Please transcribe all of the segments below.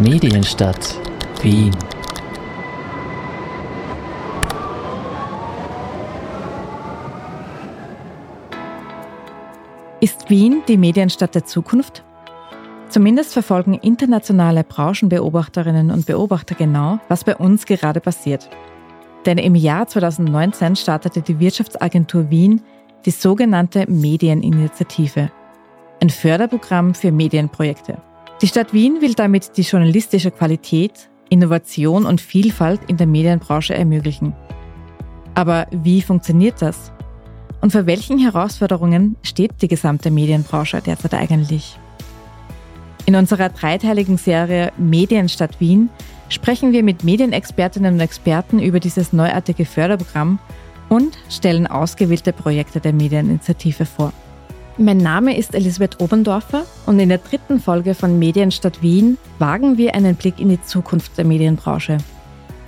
Medienstadt Wien. Ist Wien die Medienstadt der Zukunft? Zumindest verfolgen internationale Branchenbeobachterinnen und Beobachter genau, was bei uns gerade passiert. Denn im Jahr 2019 startete die Wirtschaftsagentur Wien die sogenannte Medieninitiative, ein Förderprogramm für Medienprojekte. Die Stadt Wien will damit die journalistische Qualität, Innovation und Vielfalt in der Medienbranche ermöglichen. Aber wie funktioniert das? Und vor welchen Herausforderungen steht die gesamte Medienbranche derzeit eigentlich? In unserer dreiteiligen Serie Medienstadt Wien sprechen wir mit Medienexpertinnen und Experten über dieses neuartige Förderprogramm und stellen ausgewählte Projekte der Medieninitiative vor. Mein Name ist Elisabeth Oberndorfer und in der dritten Folge von Medienstadt Wien wagen wir einen Blick in die Zukunft der Medienbranche.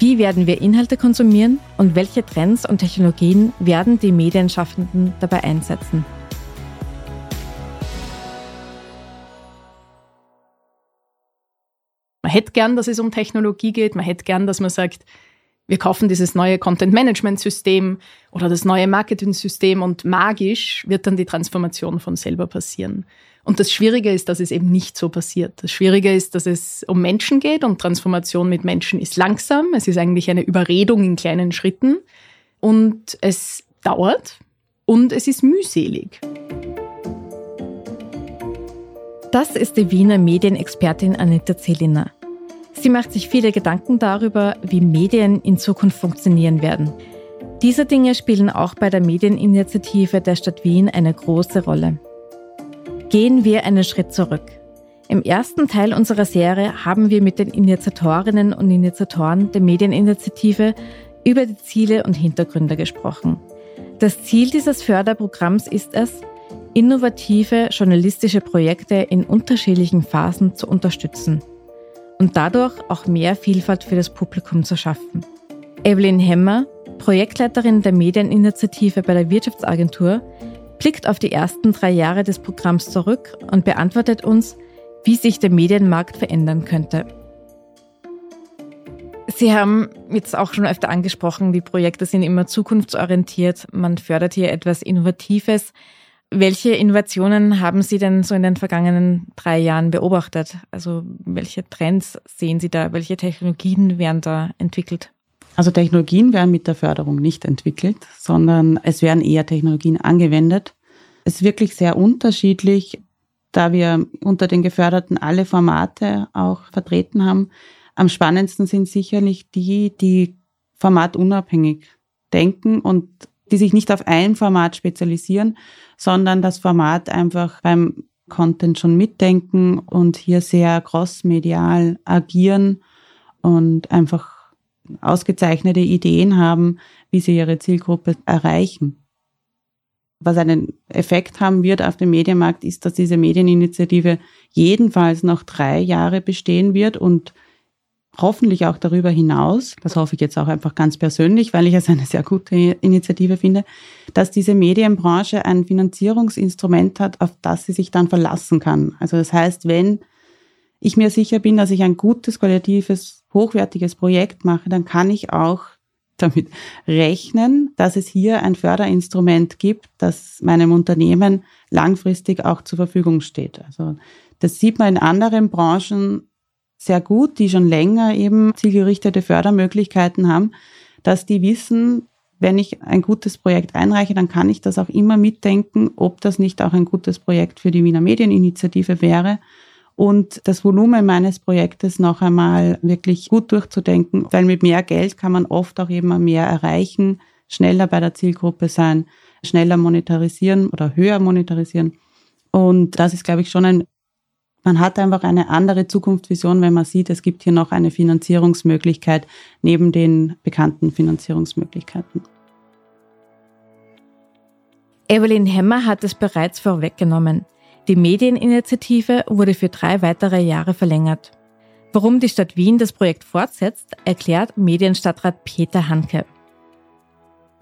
Wie werden wir Inhalte konsumieren und welche Trends und Technologien werden die Medienschaffenden dabei einsetzen? Man hätte gern, dass es um Technologie geht. Man hätte gern, dass man sagt, wir kaufen dieses neue Content-Management-System oder das neue Marketing-System und magisch wird dann die Transformation von selber passieren. Und das Schwierige ist, dass es eben nicht so passiert. Das Schwierige ist, dass es um Menschen geht und Transformation mit Menschen ist langsam. Es ist eigentlich eine Überredung in kleinen Schritten und es dauert und es ist mühselig. Das ist die Wiener Medienexpertin Anita Zeliner. Sie macht sich viele Gedanken darüber, wie Medien in Zukunft funktionieren werden. Diese Dinge spielen auch bei der Medieninitiative der Stadt Wien eine große Rolle. Gehen wir einen Schritt zurück. Im ersten Teil unserer Serie haben wir mit den Initiatorinnen und Initiatoren der Medieninitiative über die Ziele und Hintergründe gesprochen. Das Ziel dieses Förderprogramms ist es, innovative journalistische Projekte in unterschiedlichen Phasen zu unterstützen und dadurch auch mehr Vielfalt für das Publikum zu schaffen. Evelyn Hemmer, Projektleiterin der Medieninitiative bei der Wirtschaftsagentur, blickt auf die ersten drei Jahre des Programms zurück und beantwortet uns, wie sich der Medienmarkt verändern könnte. Sie haben jetzt auch schon öfter angesprochen, die Projekte sind immer zukunftsorientiert. Man fördert hier etwas Innovatives. Welche Innovationen haben Sie denn so in den vergangenen drei Jahren beobachtet? Also welche Trends sehen Sie da? Welche Technologien werden da entwickelt? Also Technologien werden mit der Förderung nicht entwickelt, sondern es werden eher Technologien angewendet. Es ist wirklich sehr unterschiedlich, da wir unter den Geförderten alle Formate auch vertreten haben. Am spannendsten sind sicherlich die, die formatunabhängig denken und die sich nicht auf ein Format spezialisieren, sondern das Format einfach beim Content schon mitdenken und hier sehr crossmedial agieren und einfach ausgezeichnete Ideen haben, wie sie ihre Zielgruppe erreichen. Was einen Effekt haben wird auf dem Medienmarkt, ist, dass diese Medieninitiative jedenfalls noch drei Jahre bestehen wird und hoffentlich auch darüber hinaus, das hoffe ich jetzt auch einfach ganz persönlich, weil ich es eine sehr gute Initiative finde, dass diese Medienbranche ein Finanzierungsinstrument hat, auf das sie sich dann verlassen kann. Also das heißt, wenn ich mir sicher bin, dass ich ein gutes, qualitatives, hochwertiges Projekt mache, dann kann ich auch damit rechnen, dass es hier ein Förderinstrument gibt, das meinem Unternehmen langfristig auch zur Verfügung steht. Also das sieht man in anderen Branchen sehr gut, die schon länger eben zielgerichtete Fördermöglichkeiten haben, dass die wissen, wenn ich ein gutes Projekt einreiche, dann kann ich das auch immer mitdenken, ob das nicht auch ein gutes Projekt für die Wiener Medieninitiative wäre und das Volumen meines Projektes noch einmal wirklich gut durchzudenken, weil mit mehr Geld kann man oft auch eben mehr erreichen, schneller bei der Zielgruppe sein, schneller monetarisieren oder höher monetarisieren. Und das ist, glaube ich, schon ein man hat einfach eine andere Zukunftsvision, wenn man sieht, es gibt hier noch eine Finanzierungsmöglichkeit neben den bekannten Finanzierungsmöglichkeiten. Evelyn Hemmer hat es bereits vorweggenommen. Die Medieninitiative wurde für drei weitere Jahre verlängert. Warum die Stadt Wien das Projekt fortsetzt, erklärt Medienstadtrat Peter Hanke.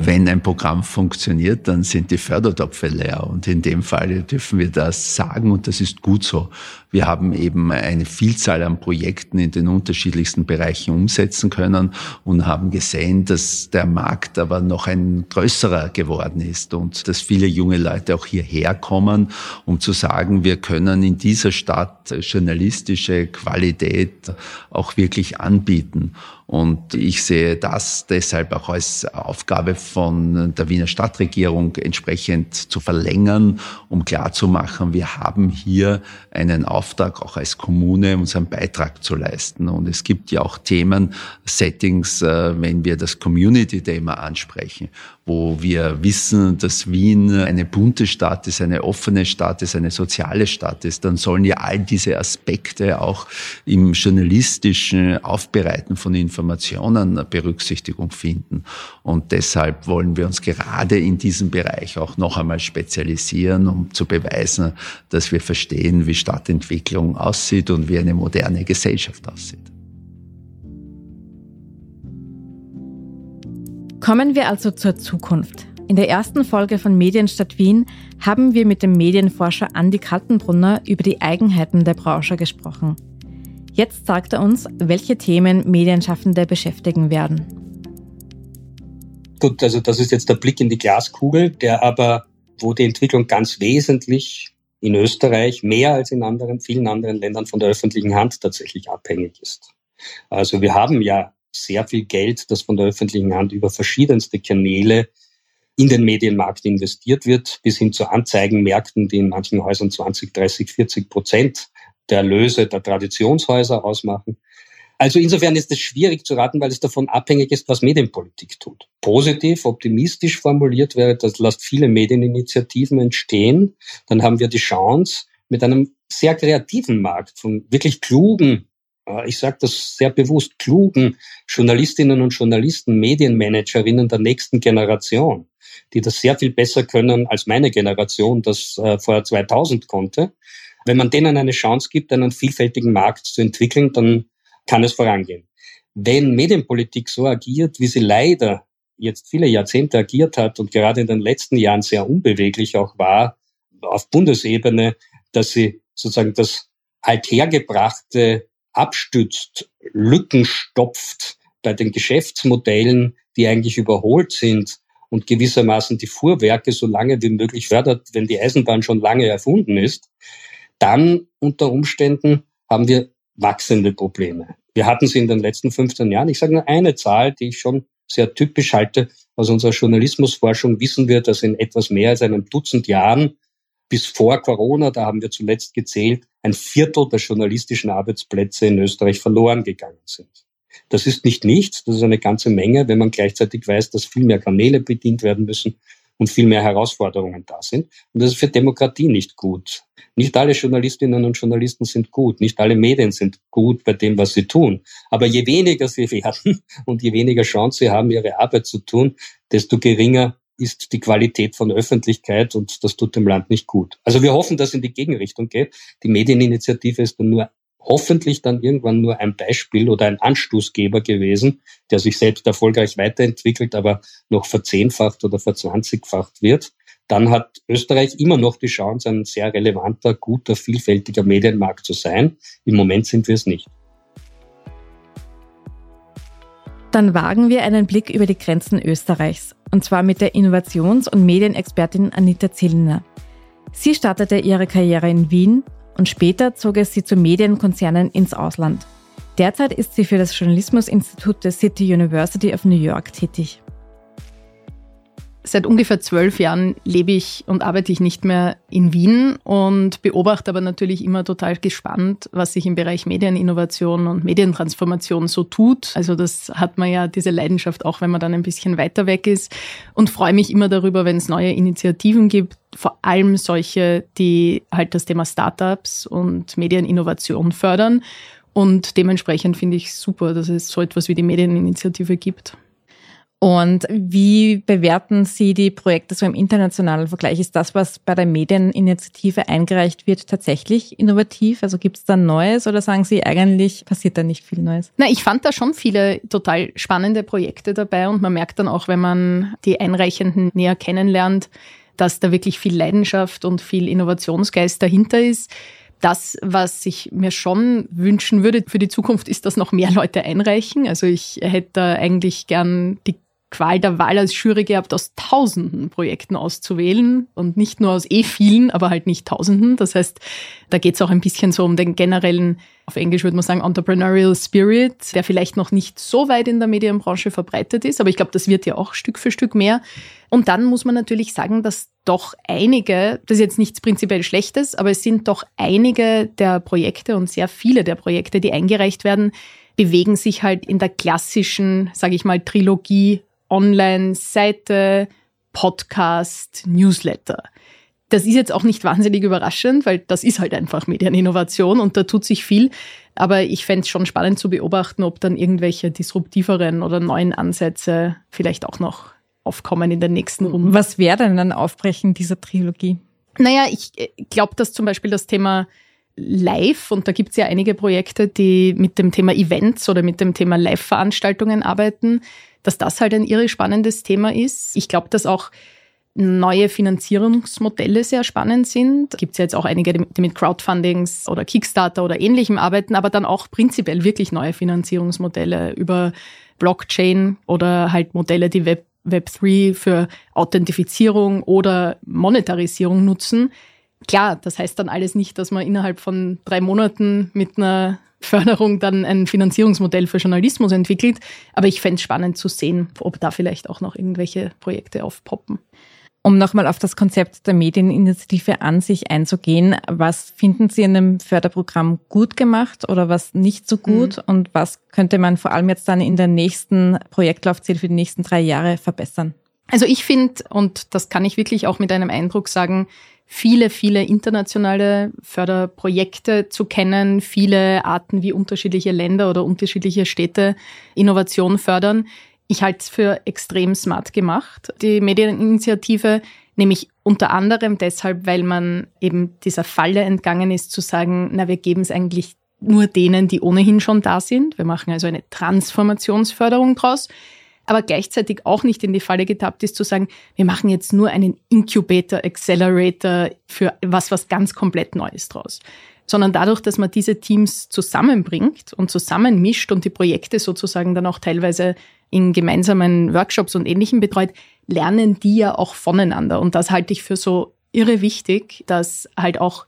Wenn ein Programm funktioniert, dann sind die Fördertöpfe leer. Und in dem Fall dürfen wir das sagen und das ist gut so. Wir haben eben eine Vielzahl an Projekten in den unterschiedlichsten Bereichen umsetzen können und haben gesehen, dass der Markt aber noch ein größerer geworden ist und dass viele junge Leute auch hierher kommen, um zu sagen, wir können in dieser Stadt journalistische Qualität auch wirklich anbieten. Und ich sehe das deshalb auch als Aufgabe von der Wiener Stadtregierung entsprechend zu verlängern, um klarzumachen, wir haben hier einen Auftrag auch als Kommune, unseren Beitrag zu leisten. Und es gibt ja auch Themen, Settings, äh, wenn wir das Community-Thema ansprechen, wo wir wissen, dass Wien eine bunte Stadt ist, eine offene Stadt ist, eine soziale Stadt ist, dann sollen ja all diese Aspekte auch im journalistischen Aufbereiten von Informationen Berücksichtigung finden. Und deshalb wollen wir uns gerade in diesem Bereich auch noch einmal spezialisieren, um zu beweisen, dass wir verstehen, wie Stadtentwicklung aussieht und wie eine moderne Gesellschaft aussieht. Kommen wir also zur Zukunft. In der ersten Folge von Medienstadt Wien haben wir mit dem Medienforscher Andi Kaltenbrunner über die Eigenheiten der Branche gesprochen. Jetzt sagt er uns, welche Themen Medienschaffende beschäftigen werden. Gut, also das ist jetzt der Blick in die Glaskugel, der aber, wo die Entwicklung ganz wesentlich in Österreich mehr als in anderen, vielen anderen Ländern von der öffentlichen Hand tatsächlich abhängig ist. Also wir haben ja sehr viel Geld, das von der öffentlichen Hand über verschiedenste Kanäle in den Medienmarkt investiert wird, bis hin zu Anzeigenmärkten, die in manchen Häusern 20, 30, 40 Prozent der Erlöse der Traditionshäuser ausmachen. Also insofern ist es schwierig zu raten, weil es davon abhängig ist, was Medienpolitik tut. Positiv, optimistisch formuliert wäre, das lasst viele Medieninitiativen entstehen. Dann haben wir die Chance, mit einem sehr kreativen Markt von wirklich klugen äh, ich sage das sehr bewusst, klugen Journalistinnen und Journalisten, Medienmanagerinnen der nächsten Generation, die das sehr viel besser können als meine Generation das äh, vor 2000 konnte. Wenn man denen eine Chance gibt, einen vielfältigen Markt zu entwickeln, dann kann es vorangehen. Wenn Medienpolitik so agiert, wie sie leider jetzt viele Jahrzehnte agiert hat und gerade in den letzten Jahren sehr unbeweglich auch war, auf Bundesebene, dass sie sozusagen das althergebrachte abstützt, Lücken stopft bei den Geschäftsmodellen, die eigentlich überholt sind und gewissermaßen die Fuhrwerke so lange wie möglich fördert, wenn die Eisenbahn schon lange erfunden ist, dann unter Umständen haben wir wachsende Probleme. Wir hatten sie in den letzten 15 Jahren. Ich sage nur eine Zahl, die ich schon sehr typisch halte. Aus unserer Journalismusforschung wissen wir, dass in etwas mehr als einem Dutzend Jahren bis vor Corona, da haben wir zuletzt gezählt, ein Viertel der journalistischen Arbeitsplätze in Österreich verloren gegangen sind. Das ist nicht nichts, das ist eine ganze Menge, wenn man gleichzeitig weiß, dass viel mehr Kanäle bedient werden müssen und viel mehr Herausforderungen da sind. Und das ist für Demokratie nicht gut. Nicht alle Journalistinnen und Journalisten sind gut, nicht alle Medien sind gut bei dem, was sie tun. Aber je weniger sie werden und je weniger Chance sie haben, ihre Arbeit zu tun, desto geringer ist die Qualität von Öffentlichkeit und das tut dem Land nicht gut. Also wir hoffen, dass es in die Gegenrichtung geht. Die Medieninitiative ist dann nur hoffentlich dann irgendwann nur ein Beispiel oder ein Anstoßgeber gewesen, der sich selbst erfolgreich weiterentwickelt, aber noch verzehnfacht oder verzwanzigfacht wird. Dann hat Österreich immer noch die Chance, ein sehr relevanter, guter, vielfältiger Medienmarkt zu sein. Im Moment sind wir es nicht. Dann wagen wir einen Blick über die Grenzen Österreichs, und zwar mit der Innovations- und Medienexpertin Anita Zillner. Sie startete ihre Karriere in Wien und später zog es sie zu Medienkonzernen ins Ausland. Derzeit ist sie für das Journalismusinstitut der City University of New York tätig. Seit ungefähr zwölf Jahren lebe ich und arbeite ich nicht mehr in Wien und beobachte aber natürlich immer total gespannt, was sich im Bereich Medieninnovation und Medientransformation so tut. Also das hat man ja diese Leidenschaft auch, wenn man dann ein bisschen weiter weg ist und freue mich immer darüber, wenn es neue Initiativen gibt, vor allem solche, die halt das Thema Startups und Medieninnovation fördern. Und dementsprechend finde ich super, dass es so etwas wie die Medieninitiative gibt. Und wie bewerten Sie die Projekte so im internationalen Vergleich? Ist das, was bei der Medieninitiative eingereicht wird, tatsächlich innovativ? Also gibt es da Neues oder sagen Sie, eigentlich passiert da nicht viel Neues? Na, ich fand da schon viele total spannende Projekte dabei und man merkt dann auch, wenn man die Einreichenden näher kennenlernt, dass da wirklich viel Leidenschaft und viel Innovationsgeist dahinter ist. Das, was ich mir schon wünschen würde für die Zukunft, ist, dass noch mehr Leute einreichen. Also ich hätte da eigentlich gern die Qual der Wahl als Jury gehabt, aus tausenden Projekten auszuwählen und nicht nur aus eh vielen, aber halt nicht tausenden. Das heißt, da geht es auch ein bisschen so um den generellen, auf Englisch würde man sagen, Entrepreneurial Spirit, der vielleicht noch nicht so weit in der Medienbranche verbreitet ist, aber ich glaube, das wird ja auch Stück für Stück mehr. Und dann muss man natürlich sagen, dass doch einige, das ist jetzt nichts prinzipiell Schlechtes, aber es sind doch einige der Projekte und sehr viele der Projekte, die eingereicht werden, bewegen sich halt in der klassischen, sage ich mal, Trilogie Online-Seite, Podcast, Newsletter. Das ist jetzt auch nicht wahnsinnig überraschend, weil das ist halt einfach Medieninnovation und da tut sich viel. Aber ich fände es schon spannend zu beobachten, ob dann irgendwelche disruptiveren oder neuen Ansätze vielleicht auch noch aufkommen in den nächsten Runden. Was wäre denn ein Aufbrechen dieser Trilogie? Naja, ich äh, glaube, dass zum Beispiel das Thema Live, und da gibt es ja einige Projekte, die mit dem Thema Events oder mit dem Thema Live-Veranstaltungen arbeiten, dass das halt ein irre spannendes Thema ist. Ich glaube, dass auch neue Finanzierungsmodelle sehr spannend sind. Gibt es ja jetzt auch einige, die mit Crowdfundings oder Kickstarter oder ähnlichem arbeiten, aber dann auch prinzipiell wirklich neue Finanzierungsmodelle über Blockchain oder halt Modelle, die Web, Web3 für Authentifizierung oder Monetarisierung nutzen. Klar, das heißt dann alles nicht, dass man innerhalb von drei Monaten mit einer Förderung dann ein Finanzierungsmodell für Journalismus entwickelt. Aber ich fände es spannend zu sehen, ob da vielleicht auch noch irgendwelche Projekte aufpoppen. Um nochmal auf das Konzept der Medieninitiative an sich einzugehen, was finden Sie in dem Förderprogramm gut gemacht oder was nicht so gut mhm. und was könnte man vor allem jetzt dann in der nächsten Projektlaufzeit für die nächsten drei Jahre verbessern? Also ich finde, und das kann ich wirklich auch mit einem Eindruck sagen, viele, viele internationale Förderprojekte zu kennen, viele Arten, wie unterschiedliche Länder oder unterschiedliche Städte Innovation fördern. Ich halte es für extrem smart gemacht, die Medieninitiative, nämlich unter anderem deshalb, weil man eben dieser Falle entgangen ist, zu sagen, na, wir geben es eigentlich nur denen, die ohnehin schon da sind. Wir machen also eine Transformationsförderung draus aber gleichzeitig auch nicht in die Falle getappt ist, zu sagen, wir machen jetzt nur einen Incubator, Accelerator für was, was ganz komplett Neues draus. Sondern dadurch, dass man diese Teams zusammenbringt und zusammenmischt und die Projekte sozusagen dann auch teilweise in gemeinsamen Workshops und Ähnlichem betreut, lernen die ja auch voneinander. Und das halte ich für so irre wichtig, dass halt auch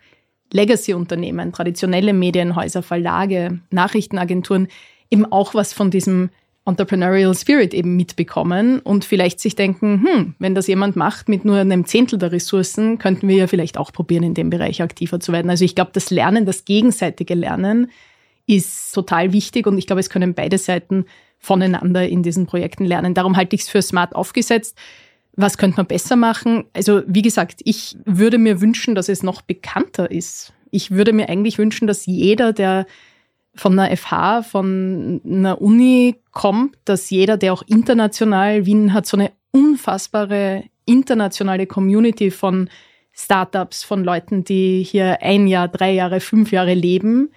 Legacy-Unternehmen, traditionelle Medienhäuser, Verlage, Nachrichtenagenturen eben auch was von diesem Entrepreneurial Spirit eben mitbekommen und vielleicht sich denken, hm, wenn das jemand macht mit nur einem Zehntel der Ressourcen, könnten wir ja vielleicht auch probieren, in dem Bereich aktiver zu werden. Also ich glaube, das Lernen, das gegenseitige Lernen ist total wichtig und ich glaube, es können beide Seiten voneinander in diesen Projekten lernen. Darum halte ich es für smart aufgesetzt. Was könnte man besser machen? Also wie gesagt, ich würde mir wünschen, dass es noch bekannter ist. Ich würde mir eigentlich wünschen, dass jeder, der von einer FH, von einer Uni kommt, dass jeder, der auch international, Wien hat so eine unfassbare internationale Community von Startups, von Leuten, die hier ein Jahr, drei Jahre, fünf Jahre leben.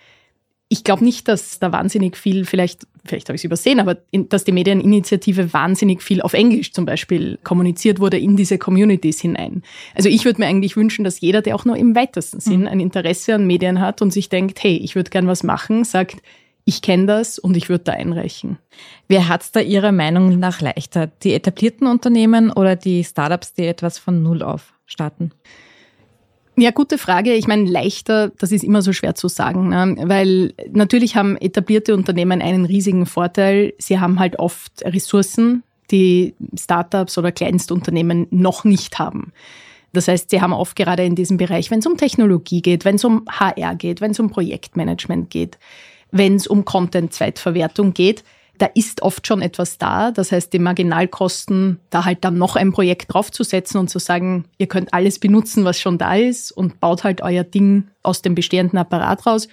Ich glaube nicht, dass da wahnsinnig viel, vielleicht, vielleicht habe ich es übersehen, aber in, dass die Medieninitiative wahnsinnig viel auf Englisch zum Beispiel kommuniziert wurde in diese Communities hinein. Also ich würde mir eigentlich wünschen, dass jeder, der auch nur im weitesten Sinn mhm. ein Interesse an Medien hat und sich denkt, hey, ich würde gern was machen, sagt, ich kenne das und ich würde da einreichen. Wer hat es da Ihrer Meinung nach leichter? Die etablierten Unternehmen oder die Startups, die etwas von Null auf starten? Ja, gute Frage. Ich meine, leichter, das ist immer so schwer zu sagen, ne? weil natürlich haben etablierte Unternehmen einen riesigen Vorteil. Sie haben halt oft Ressourcen, die Startups oder Kleinstunternehmen noch nicht haben. Das heißt, sie haben oft gerade in diesem Bereich, wenn es um Technologie geht, wenn es um HR geht, wenn es um Projektmanagement geht, wenn es um Content-Zweitverwertung geht, da ist oft schon etwas da. Das heißt, die Marginalkosten, da halt dann noch ein Projekt draufzusetzen und zu sagen, ihr könnt alles benutzen, was schon da ist und baut halt euer Ding aus dem bestehenden Apparat raus.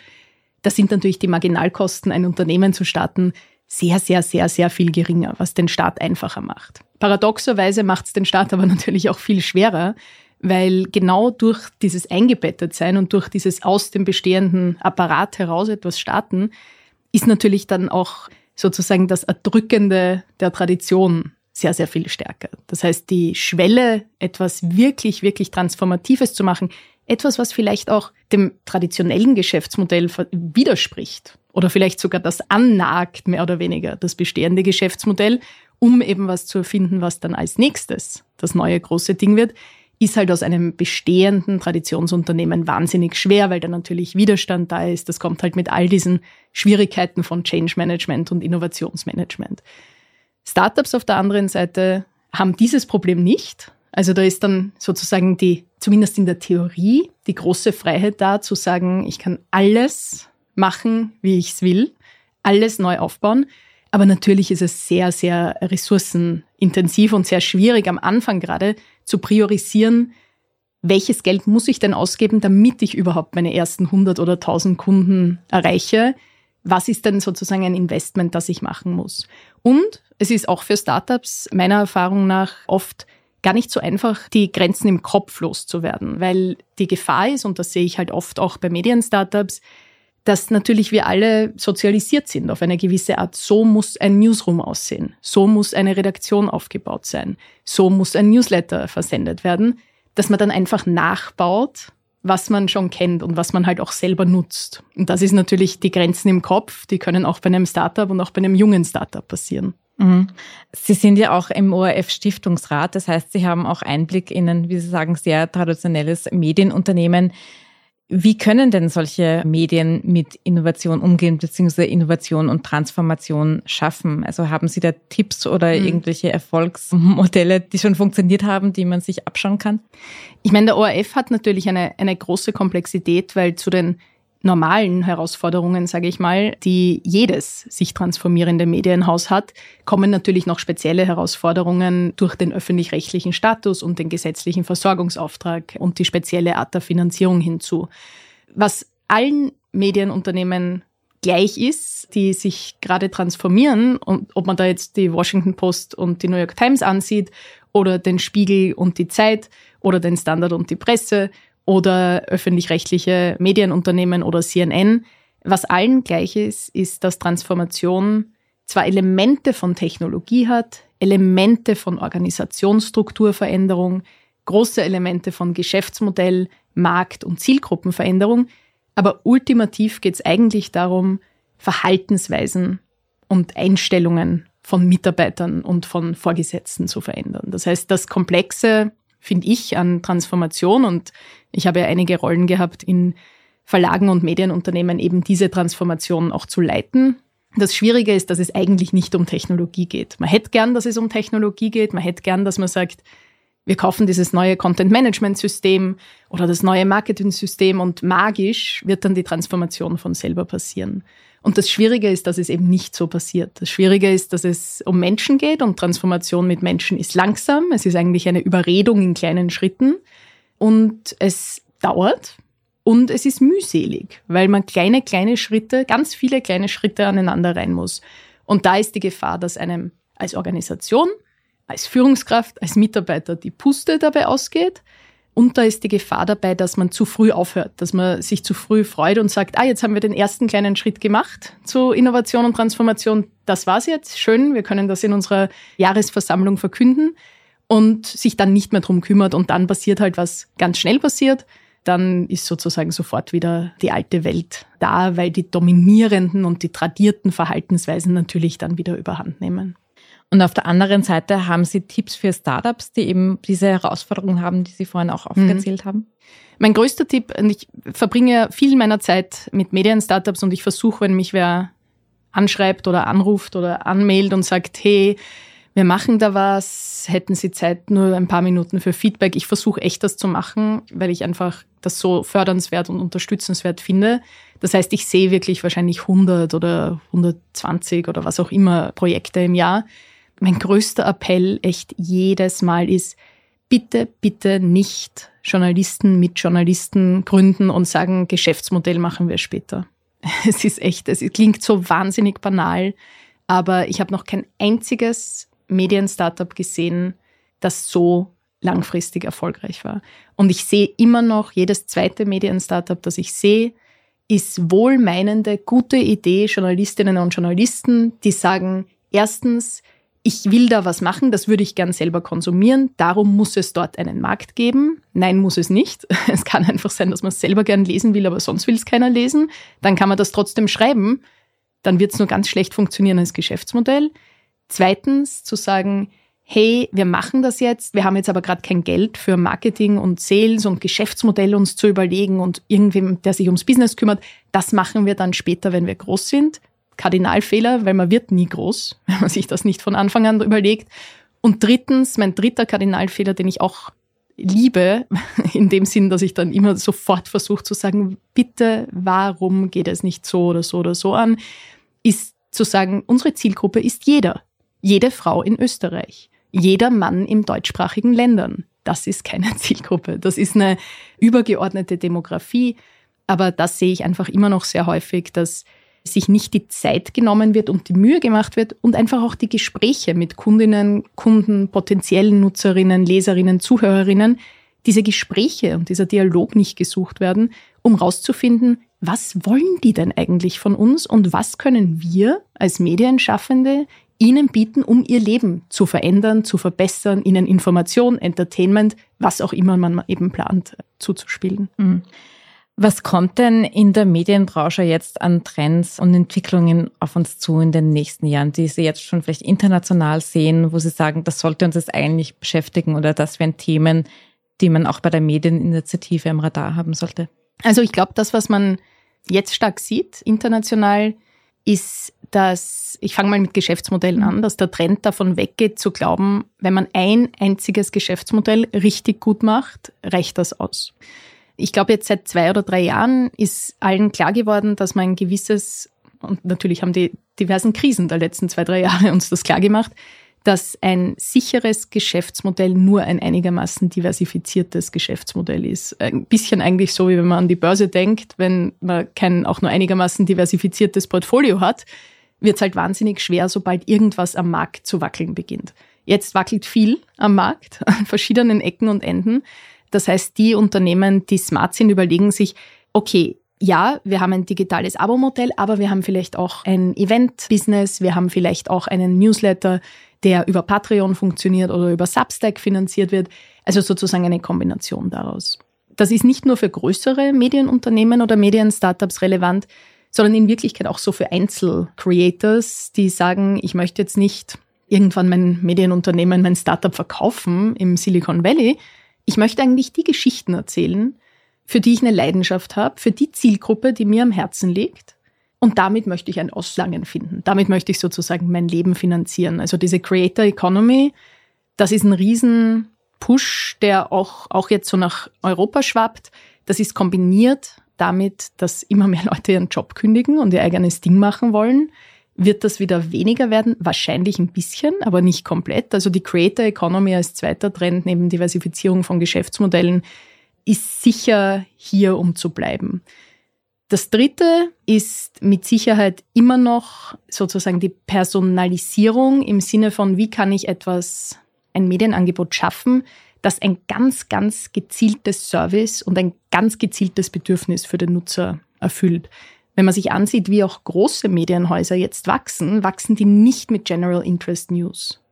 Das sind natürlich die Marginalkosten, ein Unternehmen zu starten, sehr, sehr, sehr, sehr viel geringer, was den Start einfacher macht. Paradoxerweise macht es den Start aber natürlich auch viel schwerer, weil genau durch dieses Eingebettetsein und durch dieses aus dem bestehenden Apparat heraus etwas starten, ist natürlich dann auch sozusagen das Erdrückende der Tradition sehr, sehr viel stärker. Das heißt, die Schwelle, etwas wirklich, wirklich Transformatives zu machen, etwas, was vielleicht auch dem traditionellen Geschäftsmodell widerspricht oder vielleicht sogar das annagt, mehr oder weniger, das bestehende Geschäftsmodell, um eben was zu erfinden, was dann als nächstes das neue große Ding wird, ist halt aus einem bestehenden Traditionsunternehmen wahnsinnig schwer, weil da natürlich Widerstand da ist. Das kommt halt mit all diesen Schwierigkeiten von Change Management und Innovationsmanagement. Startups auf der anderen Seite haben dieses Problem nicht. Also da ist dann sozusagen die, zumindest in der Theorie, die große Freiheit da zu sagen, ich kann alles machen, wie ich es will, alles neu aufbauen. Aber natürlich ist es sehr, sehr ressourcenintensiv und sehr schwierig am Anfang gerade zu priorisieren, welches Geld muss ich denn ausgeben, damit ich überhaupt meine ersten 100 oder 1000 Kunden erreiche? Was ist denn sozusagen ein Investment, das ich machen muss? Und es ist auch für Startups meiner Erfahrung nach oft gar nicht so einfach, die Grenzen im Kopf loszuwerden, weil die Gefahr ist, und das sehe ich halt oft auch bei Medien-Startups, dass natürlich wir alle sozialisiert sind auf eine gewisse Art. So muss ein Newsroom aussehen. So muss eine Redaktion aufgebaut sein. So muss ein Newsletter versendet werden, dass man dann einfach nachbaut, was man schon kennt und was man halt auch selber nutzt. Und das ist natürlich die Grenzen im Kopf, die können auch bei einem Startup und auch bei einem jungen Startup passieren. Mhm. Sie sind ja auch im ORF-Stiftungsrat, das heißt, Sie haben auch Einblick in ein, wie Sie sagen, sehr traditionelles Medienunternehmen. Wie können denn solche Medien mit Innovation umgehen, beziehungsweise Innovation und Transformation schaffen? Also haben Sie da Tipps oder mhm. irgendwelche Erfolgsmodelle, die schon funktioniert haben, die man sich abschauen kann? Ich meine, der ORF hat natürlich eine, eine große Komplexität, weil zu den normalen Herausforderungen, sage ich mal, die jedes sich transformierende Medienhaus hat, kommen natürlich noch spezielle Herausforderungen durch den öffentlich-rechtlichen Status und den gesetzlichen Versorgungsauftrag und die spezielle Art der Finanzierung hinzu. Was allen Medienunternehmen gleich ist, die sich gerade transformieren und ob man da jetzt die Washington Post und die New York Times ansieht oder den Spiegel und die Zeit oder den Standard und die Presse oder öffentlich-rechtliche Medienunternehmen oder CNN. Was allen gleich ist, ist, dass Transformation zwar Elemente von Technologie hat, Elemente von Organisationsstrukturveränderung, große Elemente von Geschäftsmodell, Markt- und Zielgruppenveränderung, aber ultimativ geht es eigentlich darum, Verhaltensweisen und Einstellungen von Mitarbeitern und von Vorgesetzten zu verändern. Das heißt, das Komplexe finde ich, an Transformation. Und ich habe ja einige Rollen gehabt in Verlagen und Medienunternehmen, eben diese Transformation auch zu leiten. Das Schwierige ist, dass es eigentlich nicht um Technologie geht. Man hätte gern, dass es um Technologie geht. Man hätte gern, dass man sagt, wir kaufen dieses neue Content-Management-System oder das neue Marketing-System und magisch wird dann die Transformation von selber passieren. Und das Schwierige ist, dass es eben nicht so passiert. Das Schwierige ist, dass es um Menschen geht und Transformation mit Menschen ist langsam. Es ist eigentlich eine Überredung in kleinen Schritten und es dauert und es ist mühselig, weil man kleine, kleine Schritte, ganz viele kleine Schritte aneinander rein muss. Und da ist die Gefahr, dass einem als Organisation, als Führungskraft, als Mitarbeiter die Puste dabei ausgeht und da ist die Gefahr dabei, dass man zu früh aufhört, dass man sich zu früh freut und sagt, ah, jetzt haben wir den ersten kleinen Schritt gemacht zu Innovation und Transformation. Das war's jetzt. Schön. Wir können das in unserer Jahresversammlung verkünden und sich dann nicht mehr drum kümmert und dann passiert halt was ganz schnell passiert. Dann ist sozusagen sofort wieder die alte Welt da, weil die dominierenden und die tradierten Verhaltensweisen natürlich dann wieder überhand nehmen. Und auf der anderen Seite haben Sie Tipps für Startups, die eben diese Herausforderungen haben, die Sie vorhin auch aufgezählt mhm. haben? Mein größter Tipp, und ich verbringe viel meiner Zeit mit Medien-Startups und ich versuche, wenn mich wer anschreibt oder anruft oder anmailt und sagt, hey, wir machen da was, hätten Sie Zeit, nur ein paar Minuten für Feedback. Ich versuche echt das zu machen, weil ich einfach das so fördernswert und unterstützenswert finde. Das heißt, ich sehe wirklich wahrscheinlich 100 oder 120 oder was auch immer Projekte im Jahr mein größter Appell echt jedes Mal ist, bitte, bitte nicht Journalisten mit Journalisten gründen und sagen, Geschäftsmodell machen wir später. Es ist echt, es klingt so wahnsinnig banal, aber ich habe noch kein einziges Medien-Startup gesehen, das so langfristig erfolgreich war. Und ich sehe immer noch, jedes zweite Medien-Startup, das ich sehe, ist wohlmeinende, gute Idee Journalistinnen und Journalisten, die sagen, erstens, ich will da was machen, das würde ich gern selber konsumieren, darum muss es dort einen Markt geben. Nein, muss es nicht. Es kann einfach sein, dass man es selber gern lesen will, aber sonst will es keiner lesen. Dann kann man das trotzdem schreiben. Dann wird es nur ganz schlecht funktionieren als Geschäftsmodell. Zweitens zu sagen, hey, wir machen das jetzt, wir haben jetzt aber gerade kein Geld für Marketing und Sales und Geschäftsmodell uns zu überlegen und irgendwem, der sich ums Business kümmert, das machen wir dann später, wenn wir groß sind. Kardinalfehler, weil man wird nie groß, wenn man sich das nicht von Anfang an überlegt. Und drittens, mein dritter Kardinalfehler, den ich auch liebe, in dem Sinn, dass ich dann immer sofort versuche zu sagen, bitte, warum geht es nicht so oder so oder so an, ist zu sagen, unsere Zielgruppe ist jeder. Jede Frau in Österreich jeder Mann im deutschsprachigen Ländern. Das ist keine Zielgruppe. Das ist eine übergeordnete Demografie. Aber das sehe ich einfach immer noch sehr häufig, dass sich nicht die Zeit genommen wird und die Mühe gemacht wird und einfach auch die Gespräche mit Kundinnen, Kunden, potenziellen Nutzerinnen, Leserinnen, Zuhörerinnen, diese Gespräche und dieser Dialog nicht gesucht werden, um rauszufinden, was wollen die denn eigentlich von uns und was können wir als Medienschaffende ihnen bieten, um ihr Leben zu verändern, zu verbessern, ihnen Information, Entertainment, was auch immer man eben plant, zuzuspielen. Mhm. Was kommt denn in der Medienbranche jetzt an Trends und Entwicklungen auf uns zu in den nächsten Jahren, die Sie jetzt schon vielleicht international sehen, wo Sie sagen, das sollte uns jetzt eigentlich beschäftigen oder das wären Themen, die man auch bei der Medieninitiative im Radar haben sollte? Also ich glaube, das, was man jetzt stark sieht, international, ist, dass, ich fange mal mit Geschäftsmodellen an, dass der Trend davon weggeht zu glauben, wenn man ein einziges Geschäftsmodell richtig gut macht, reicht das aus. Ich glaube, jetzt seit zwei oder drei Jahren ist allen klar geworden, dass man ein gewisses, und natürlich haben die diversen Krisen der letzten zwei, drei Jahre uns das klar gemacht, dass ein sicheres Geschäftsmodell nur ein einigermaßen diversifiziertes Geschäftsmodell ist. Ein bisschen eigentlich so, wie wenn man an die Börse denkt, wenn man kein auch nur einigermaßen diversifiziertes Portfolio hat, wird es halt wahnsinnig schwer, sobald irgendwas am Markt zu wackeln beginnt. Jetzt wackelt viel am Markt, an verschiedenen Ecken und Enden. Das heißt, die Unternehmen, die smart sind, überlegen sich, okay, ja, wir haben ein digitales Abo-Modell, aber wir haben vielleicht auch ein Event-Business, wir haben vielleicht auch einen Newsletter, der über Patreon funktioniert oder über Substack finanziert wird. Also sozusagen eine Kombination daraus. Das ist nicht nur für größere Medienunternehmen oder Medien-Startups relevant, sondern in Wirklichkeit auch so für Einzel-Creators, die sagen, ich möchte jetzt nicht irgendwann mein Medienunternehmen, mein Startup verkaufen im Silicon Valley. Ich möchte eigentlich die Geschichten erzählen, für die ich eine Leidenschaft habe, für die Zielgruppe, die mir am Herzen liegt und damit möchte ich ein Auslangen finden. Damit möchte ich sozusagen mein Leben finanzieren. Also diese Creator Economy, das ist ein riesen Push, der auch, auch jetzt so nach Europa schwappt. Das ist kombiniert damit, dass immer mehr Leute ihren Job kündigen und ihr eigenes Ding machen wollen. Wird das wieder weniger werden? Wahrscheinlich ein bisschen, aber nicht komplett. Also die Creator Economy als zweiter Trend neben Diversifizierung von Geschäftsmodellen ist sicher hier, um zu bleiben. Das dritte ist mit Sicherheit immer noch sozusagen die Personalisierung im Sinne von, wie kann ich etwas, ein Medienangebot schaffen, das ein ganz, ganz gezieltes Service und ein ganz gezieltes Bedürfnis für den Nutzer erfüllt. Wenn man sich ansieht, wie auch große Medienhäuser jetzt wachsen, wachsen die nicht mit General Interest News.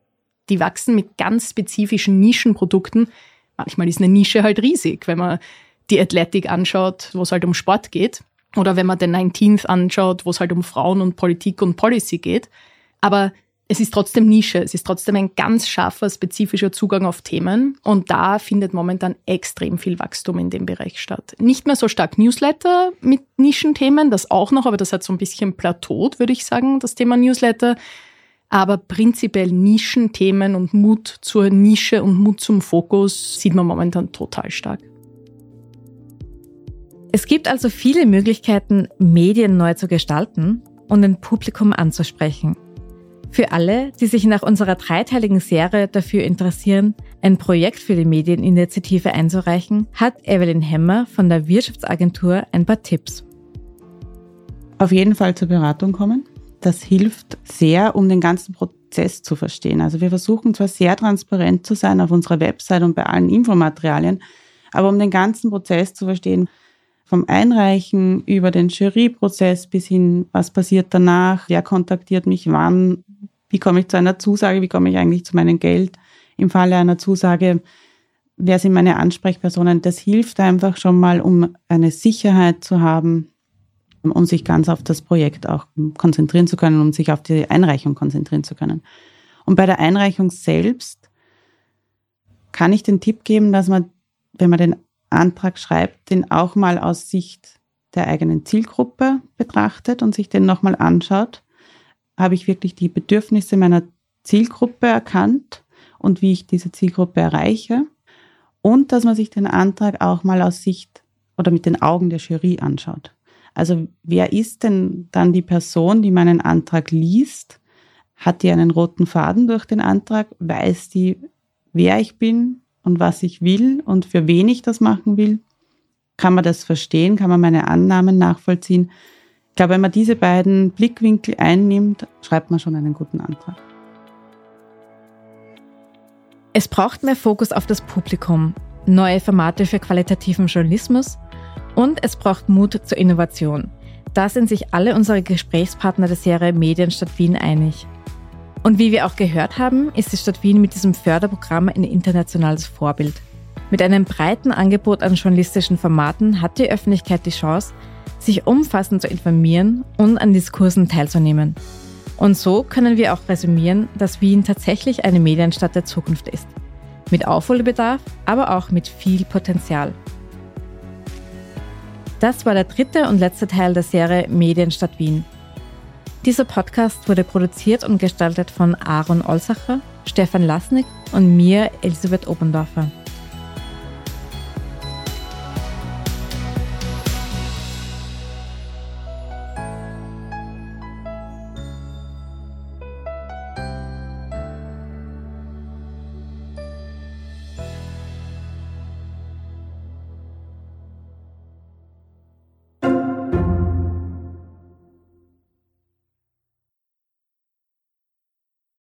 Die wachsen mit ganz spezifischen Nischenprodukten. Manchmal ist eine Nische halt riesig, wenn man die Athletic anschaut, wo es halt um Sport geht. Oder wenn man den 19th anschaut, wo es halt um Frauen und Politik und Policy geht. Aber es ist trotzdem Nische, es ist trotzdem ein ganz scharfer, spezifischer Zugang auf Themen und da findet momentan extrem viel Wachstum in dem Bereich statt. Nicht mehr so stark Newsletter mit Nischenthemen, das auch noch, aber das hat so ein bisschen plateaut, würde ich sagen, das Thema Newsletter. Aber prinzipiell Nischenthemen und Mut zur Nische und Mut zum Fokus sieht man momentan total stark. Es gibt also viele Möglichkeiten, Medien neu zu gestalten und ein Publikum anzusprechen. Für alle, die sich nach unserer dreiteiligen Serie dafür interessieren, ein Projekt für die Medieninitiative einzureichen, hat Evelyn Hemmer von der Wirtschaftsagentur ein paar Tipps. Auf jeden Fall zur Beratung kommen. das hilft sehr, um den ganzen Prozess zu verstehen. Also wir versuchen zwar sehr transparent zu sein auf unserer Website und bei allen Infomaterialien, aber um den ganzen Prozess zu verstehen, vom Einreichen über den Juryprozess bis hin, was passiert danach, wer kontaktiert mich wann, wie komme ich zu einer Zusage, wie komme ich eigentlich zu meinem Geld im Falle einer Zusage, wer sind meine Ansprechpersonen. Das hilft einfach schon mal, um eine Sicherheit zu haben, um sich ganz auf das Projekt auch konzentrieren zu können, um sich auf die Einreichung konzentrieren zu können. Und bei der Einreichung selbst kann ich den Tipp geben, dass man, wenn man den Antrag schreibt, den auch mal aus Sicht der eigenen Zielgruppe betrachtet und sich den nochmal anschaut. Habe ich wirklich die Bedürfnisse meiner Zielgruppe erkannt und wie ich diese Zielgruppe erreiche? Und dass man sich den Antrag auch mal aus Sicht oder mit den Augen der Jury anschaut. Also wer ist denn dann die Person, die meinen Antrag liest? Hat die einen roten Faden durch den Antrag? Weiß die, wer ich bin? Und was ich will und für wen ich das machen will? Kann man das verstehen? Kann man meine Annahmen nachvollziehen? Ich glaube, wenn man diese beiden Blickwinkel einnimmt, schreibt man schon einen guten Antrag. Es braucht mehr Fokus auf das Publikum, neue Formate für qualitativen Journalismus und es braucht Mut zur Innovation. Da sind sich alle unsere Gesprächspartner der Serie Medienstadt Wien einig. Und wie wir auch gehört haben, ist die Stadt Wien mit diesem Förderprogramm ein internationales Vorbild. Mit einem breiten Angebot an journalistischen Formaten hat die Öffentlichkeit die Chance, sich umfassend zu informieren und an Diskursen teilzunehmen. Und so können wir auch resümieren, dass Wien tatsächlich eine Medienstadt der Zukunft ist. Mit Aufholbedarf, aber auch mit viel Potenzial. Das war der dritte und letzte Teil der Serie Medienstadt Wien. Dieser Podcast wurde produziert und gestaltet von Aaron Olsacher, Stefan Lasnik und mir, Elisabeth Oberndorfer.